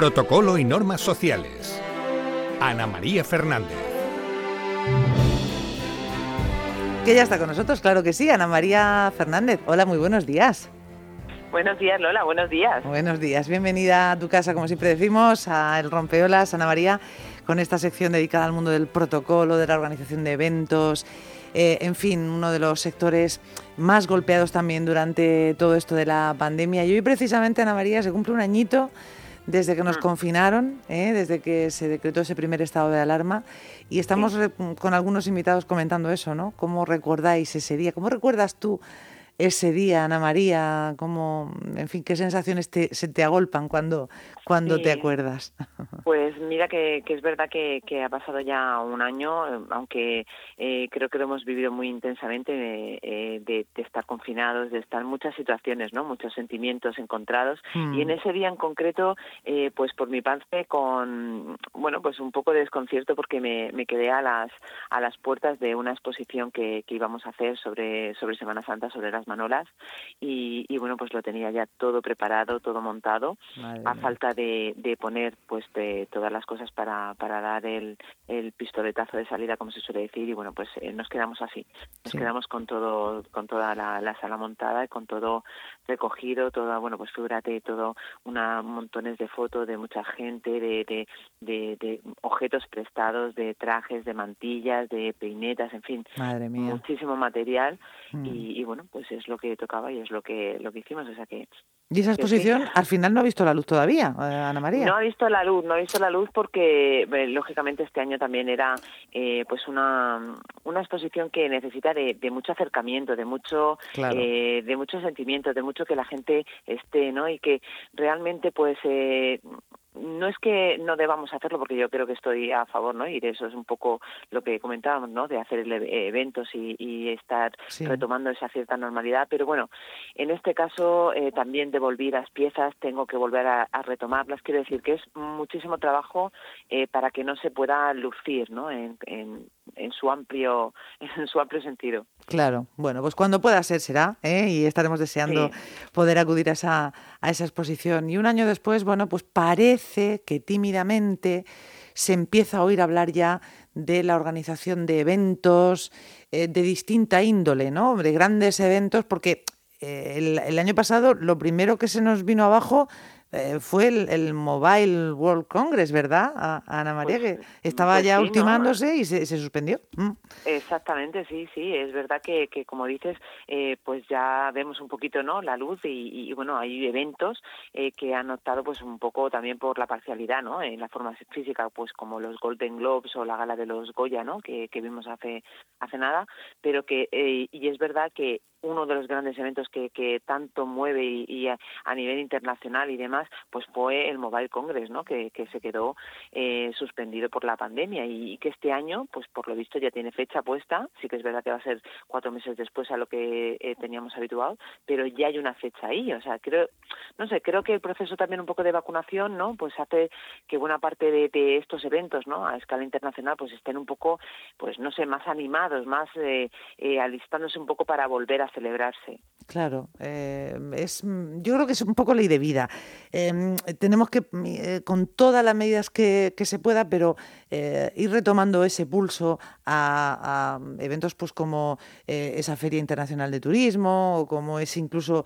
Protocolo y normas sociales. Ana María Fernández. Que ya está con nosotros, claro que sí, Ana María Fernández. Hola, muy buenos días. Buenos días, Lola, buenos días. Buenos días, bienvenida a tu casa, como siempre decimos, a El Rompeolas, Ana María, con esta sección dedicada al mundo del protocolo, de la organización de eventos, eh, en fin, uno de los sectores más golpeados también durante todo esto de la pandemia. Y hoy precisamente, Ana María, se cumple un añito desde que nos mm. confinaron, ¿eh? desde que se decretó ese primer estado de alarma. Y estamos con algunos invitados comentando eso, ¿no? ¿Cómo recordáis ese día? ¿Cómo recuerdas tú ese día, Ana María? ¿Cómo, en fin, qué sensaciones se te agolpan cuando, cuando te acuerdas? Pues mira que, es verdad que, ha pasado ya un año, aunque eh, creo que lo hemos vivido muy intensamente eh, de, estar confinados, de estar en muchas situaciones, ¿no? Muchos sentimientos encontrados. Y en mm. ese día en concreto, eh, pues por mi parte con, bueno, pues un poco de desconcierto porque me, quedé a las a las puertas de una exposición que, íbamos a hacer sobre sobre Semana Santa, sobre las manolas. Y, bueno, pues lo tenía ya todo preparado, todo montado, a falta de de, poner pues de todas las cosas para, para dar el, el pistoletazo de salida, como se suele decir, y bueno, pues eh, nos quedamos así. Nos quedamos con todo, con toda la, sala montada y con todo recogido, toda, bueno, pues figúrate, todo, una montones de fotos de mucha gente, de, de, de, objetos prestados, de trajes, de mantillas, de peinetas, en fin, muchísimo material mm. y, y, bueno, pues es lo que tocaba y es lo que lo que hicimos, o sea que y esa exposición al final no ha visto la luz todavía, eh, Ana María. No ha visto la luz, no ha visto la luz porque eh, lógicamente este año también era eh, pues una, una exposición que necesita de, mucho acercamiento, de mucho de mucho sentimiento, de mucho que la gente esté, ¿no? Y que realmente pues no es que no debamos hacerlo porque yo creo que estoy a favor no y de eso es un poco lo que comentábamos no de hacer eventos y, estar retomando esa cierta normalidad. Pero bueno en este caso eh, también devolví las piezas tengo que volver a, retomarlas. Quiero decir que es muchísimo trabajo eh, para que no se pueda lucir no en, en su amplio en su amplio sentido. Claro, bueno, pues cuando pueda ser será, ¿eh? y estaremos deseando poder acudir a esa, a esa exposición. Y un año después, bueno, pues parece que tímidamente se empieza a oír hablar ya de la organización de eventos eh, de distinta índole, ¿no? De grandes eventos, porque eh, el, el año pasado lo primero que se nos vino abajo eh, fue el, Mobile World Congress, ¿verdad, Ana María? Pues, que estaba pues ya ultimándose y se, suspendió. Mm. Exactamente, sí, sí. Es verdad que, que como dices, eh, pues ya vemos un poquito no la luz y, bueno, hay eventos eh, que han optado pues un poco también por la parcialidad, ¿no? En la forma física, pues como los Golden Globes o la gala de los Goya, ¿no? Que, que vimos hace hace nada, pero que y es verdad que uno de los grandes eventos que, que tanto mueve y, a, nivel internacional y demás, pues fue el Mobile Congress, ¿no? Que, que se quedó eh, suspendido por la pandemia y, que este año, pues por lo visto ya tiene fecha puesta. Sí que es verdad que va a ser cuatro meses después a lo que eh, teníamos habituado, pero ya hay una fecha ahí. O sea, creo, no sé, creo que el proceso también un poco de vacunación, ¿no? Pues hace que buena parte de, estos eventos, ¿no? A escala internacional, pues estén un poco, pues no sé, más animados, más eh, eh alistándose un poco para volver a celebrarse. Claro, eh, es, yo creo que es un poco ley de vida. Em, tenemos que, eh, con todas las medidas que, se pueda, pero eh, ir retomando ese pulso a, eventos pues como esa Feria Internacional de Turismo o como ese incluso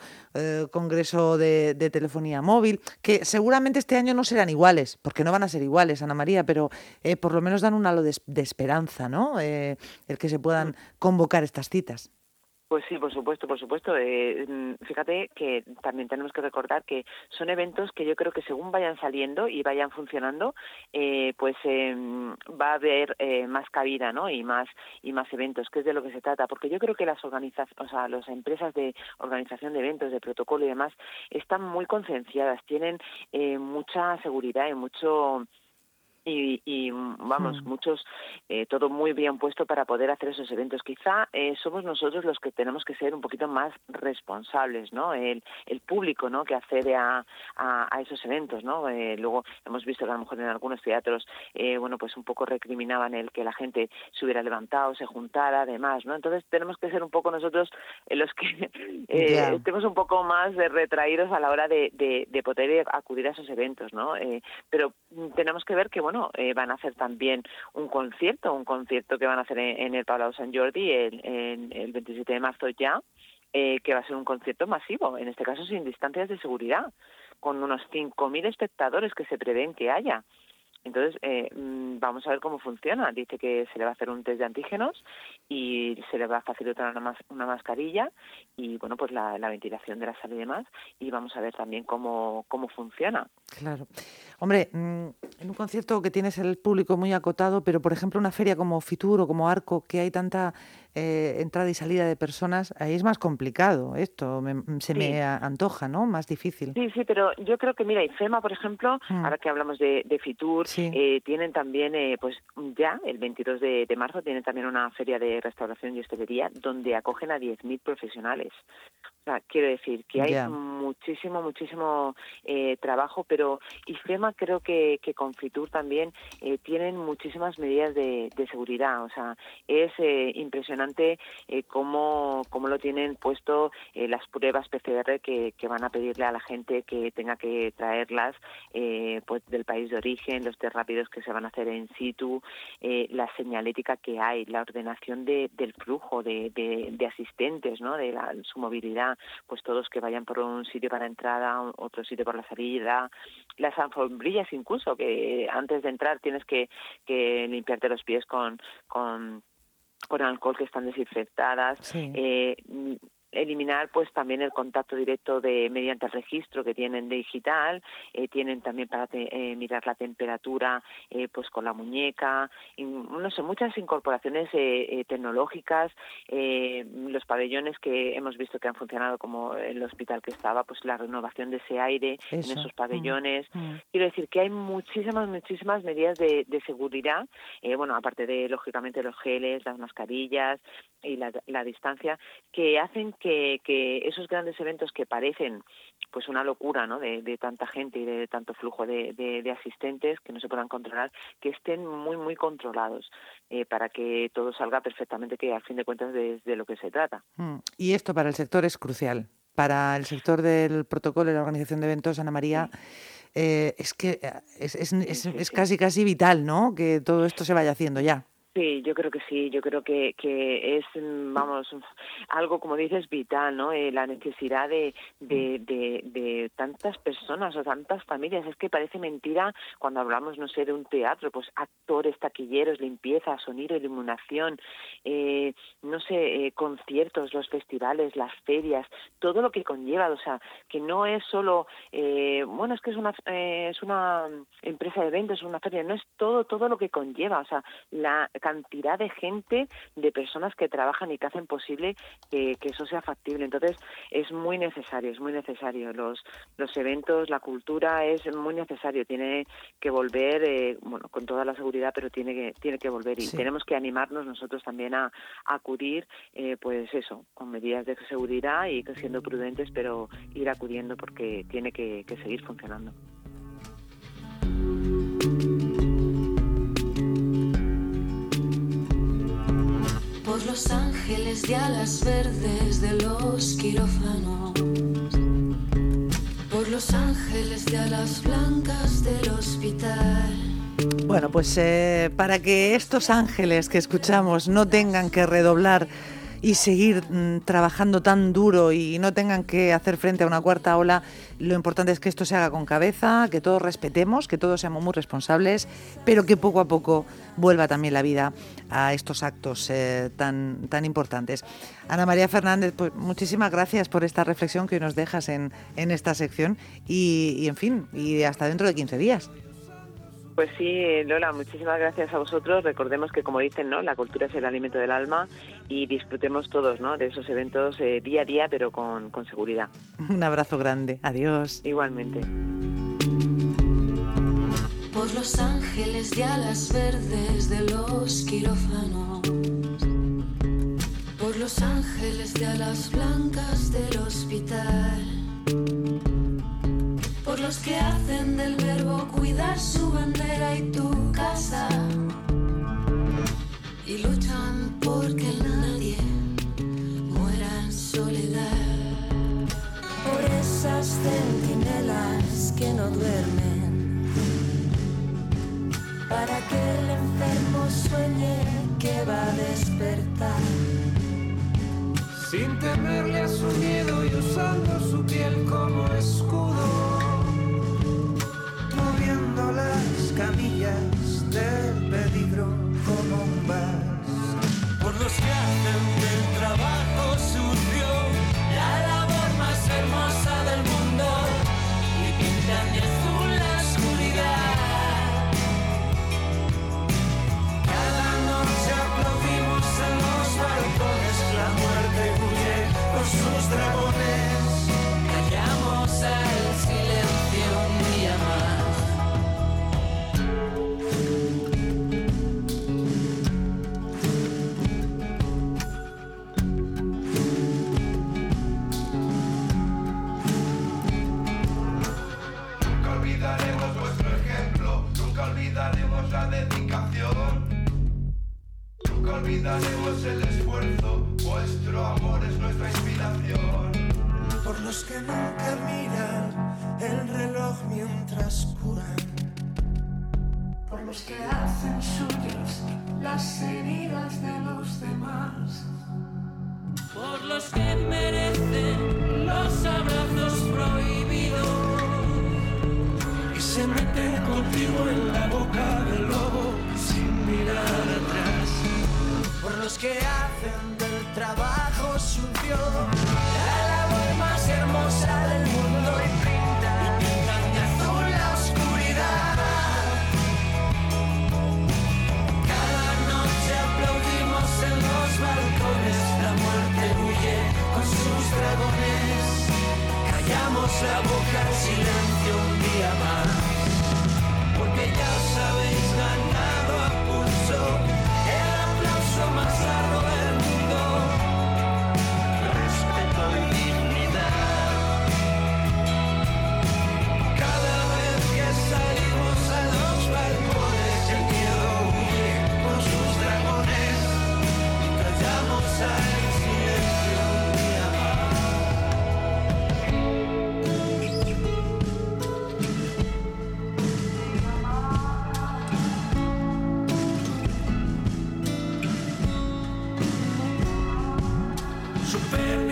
Congreso de, Telefonía Móvil, que seguramente este año no serán iguales, porque no van a ser iguales, Ana María, pero por lo menos dan un halo de, de esperanza, ¿no? el que se puedan mm. convocar estas citas. Pues sí, por supuesto, por supuesto. Eh, mm, fíjate que también tenemos que recordar que son eventos que yo creo que según vayan saliendo y vayan funcionando, eh, pues em, va a haber eh, más cabida, ¿no? Y más y más eventos, que es de lo que se trata. Porque yo creo que las o sea, las empresas de organización de eventos, de protocolo y demás, están muy concienciadas, tienen mucha seguridad y mucho y, vamos, mm. muchos, eh, todo muy bien puesto para poder hacer esos eventos. Quizá eh, somos nosotros los que tenemos que ser un poquito más responsables, ¿no? El, el público, ¿no? Que accede a, a, esos eventos, ¿no? Eh, luego hemos visto que a lo mejor en algunos teatros, bueno, pues un poco recriminaban el que la gente se hubiera levantado, se juntara, además, ¿no? Entonces tenemos que ser un poco nosotros los que estemos un poco más retraídos a la hora de, de, de poder acudir a esos eventos, ¿no? pero tenemos que ver que, bueno, eh, van a hacer también un concierto, un concierto que van a hacer en, el Palau San Jordi el, el 27 de marzo ya, eh, que va a ser un concierto masivo, en este caso sin distancias de seguridad, con unos 5.000 espectadores que se prevén que haya. Entonces, eh, mm, vamos a ver cómo funciona. Dice que se le va a hacer un test de antígenos y se le va a facilitar una, una mascarilla y, bueno, pues la, ventilación de la sala y demás. Y vamos a ver también cómo, cómo funciona. Claro. Hombre, mm, en un concierto que tienes el público muy acotado, pero, por ejemplo, una feria como Fitur o como Arco, que hay tanta eh, entrada y salida de personas, ahí es más complicado esto, se me antoja, ¿no? Más difícil. Sí, sí, pero yo creo que, mira, IFEMA, por ejemplo, mm. ahora que hablamos de, Fitur, eh, tienen también, eh, pues ya, el 22 de, de, marzo, tienen también una feria de restauración y hostelería donde acogen a 10.000 profesionales. O sea, quiero decir que hay muchísimo, muchísimo eh, trabajo, pero IFEMA creo que, que con Fitur también eh, tienen muchísimas medidas de, de, seguridad. O sea, es eh, impresionante eh, cómo, cómo lo tienen puesto eh, las pruebas PCR que, que van a pedirle a la gente que tenga que traerlas eh, pues del país de origen, los rápidos que se van a hacer en situ, eh, la señalética que hay, la ordenación de, del flujo de, de, de asistentes, ¿no? de la, su movilidad pues todos que vayan por un sitio para entrada, otro sitio por la salida, las alfombrillas incluso, que antes de entrar tienes que, que limpiarte los pies con, con con alcohol que están desinfectadas, eh, eliminar pues también el contacto directo de mediante el registro que tienen de digital eh, tienen también para eh, mirar la temperatura eh, pues con la muñeca no sé muchas incorporaciones eh, tecnológicas los pabellones que hemos visto que han funcionado como el hospital que estaba pues la renovación de ese aire en esos mm, pabellones mm. quiero decir que hay muchísimas muchísimas medidas de, de seguridad bueno aparte de lógicamente los geles las mascarillas y la, la distancia que hacen que, esos grandes eventos que parecen pues una locura ¿no? de, tanta gente y de tanto flujo de, asistentes que no se puedan controlar, que estén muy, muy controlados eh, para que todo salga perfectamente, que al fin de cuentas de, de lo que se trata. Mm. Y esto para el sector es crucial. Para el sector del protocolo y la organización de eventos, Ana María, eh, es que eh, es, es, es, casi, casi vital, ¿no? Que todo esto se vaya haciendo ya. Sí, yo creo que sí, yo creo que, que es, mm, vamos, algo, como dices, vital, ¿no? Eh, la necesidad de, de, de, de, tantas personas o tantas familias. Es que parece mentira cuando hablamos, no sé, de un teatro, pues actores, taquilleros, limpieza, sonido, iluminación, eh, no sé, eh, conciertos, los festivales, las ferias, todo lo que conlleva, o sea, que no es solo, eh, bueno, es que es una, eh, es una empresa de eventos, una feria, no es todo, todo lo que conlleva, o sea, la cantidad de gente, de personas que trabajan y que hacen posible que, eso sea factible. Entonces, es muy necesario, es muy necesario. Los, los eventos, la cultura es muy necesario. Tiene que volver, eh, bueno, con toda la seguridad, pero tiene que, tiene que volver. Y tenemos que animarnos nosotros también a, acudir, eh, pues eso, con medidas de seguridad y siendo prudentes, pero ir acudiendo porque tiene que seguir funcionando. Por los ángeles de alas verdes de los quirófanos, por los ángeles de alas blancas del hospital. Bueno, pues eh, para que estos ángeles que escuchamos no tengan que redoblar y seguir mm, trabajando tan duro y no tengan que hacer frente a una cuarta ola, lo importante es que esto se haga con cabeza, que todos respetemos, que todos seamos muy responsables, pero que poco a poco vuelva también la vida a estos actos eh, tan, tan importantes. Ana María Fernández, pues muchísimas gracias por esta reflexión que nos dejas en, en esta sección y, y, en fin, y hasta dentro de 15 días. Pues sí, Lola, muchísimas gracias a vosotros. Recordemos que, como dicen, ¿no? La cultura es el alimento del alma y disfrutemos todos, ¿no? De esos eventos eh, día a día, pero con, con seguridad. Un abrazo grande. Adiós. Igualmente. por los ángeles de alas verdes de los quirófanos, por los ángeles de alas blancas del hospital, los que hacen del verbo cuidar su bandera y tu casa y luchan porque nadie muera en soledad. Por esas centinelas que no duermen, para que el enfermo sueñe que va a despertar. Sin temerle a su miedo y usando su piel como escudo, las camillas del peligro como un. Por los que hacen del trabajo sucio la labor más hermosa del mundo Olvidaremos el esfuerzo, vuestro amor es nuestra inspiración. Por los que nunca miran el reloj mientras curan. Por los que hacen suyas las heridas de los demás. por los que merecen los abrazos prohibidos. Y se meten contigo en la boca del lobo sin mirar atrás. Por los que hacen del trabajo sucio la labor más hermosa del mundo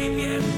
Yeah.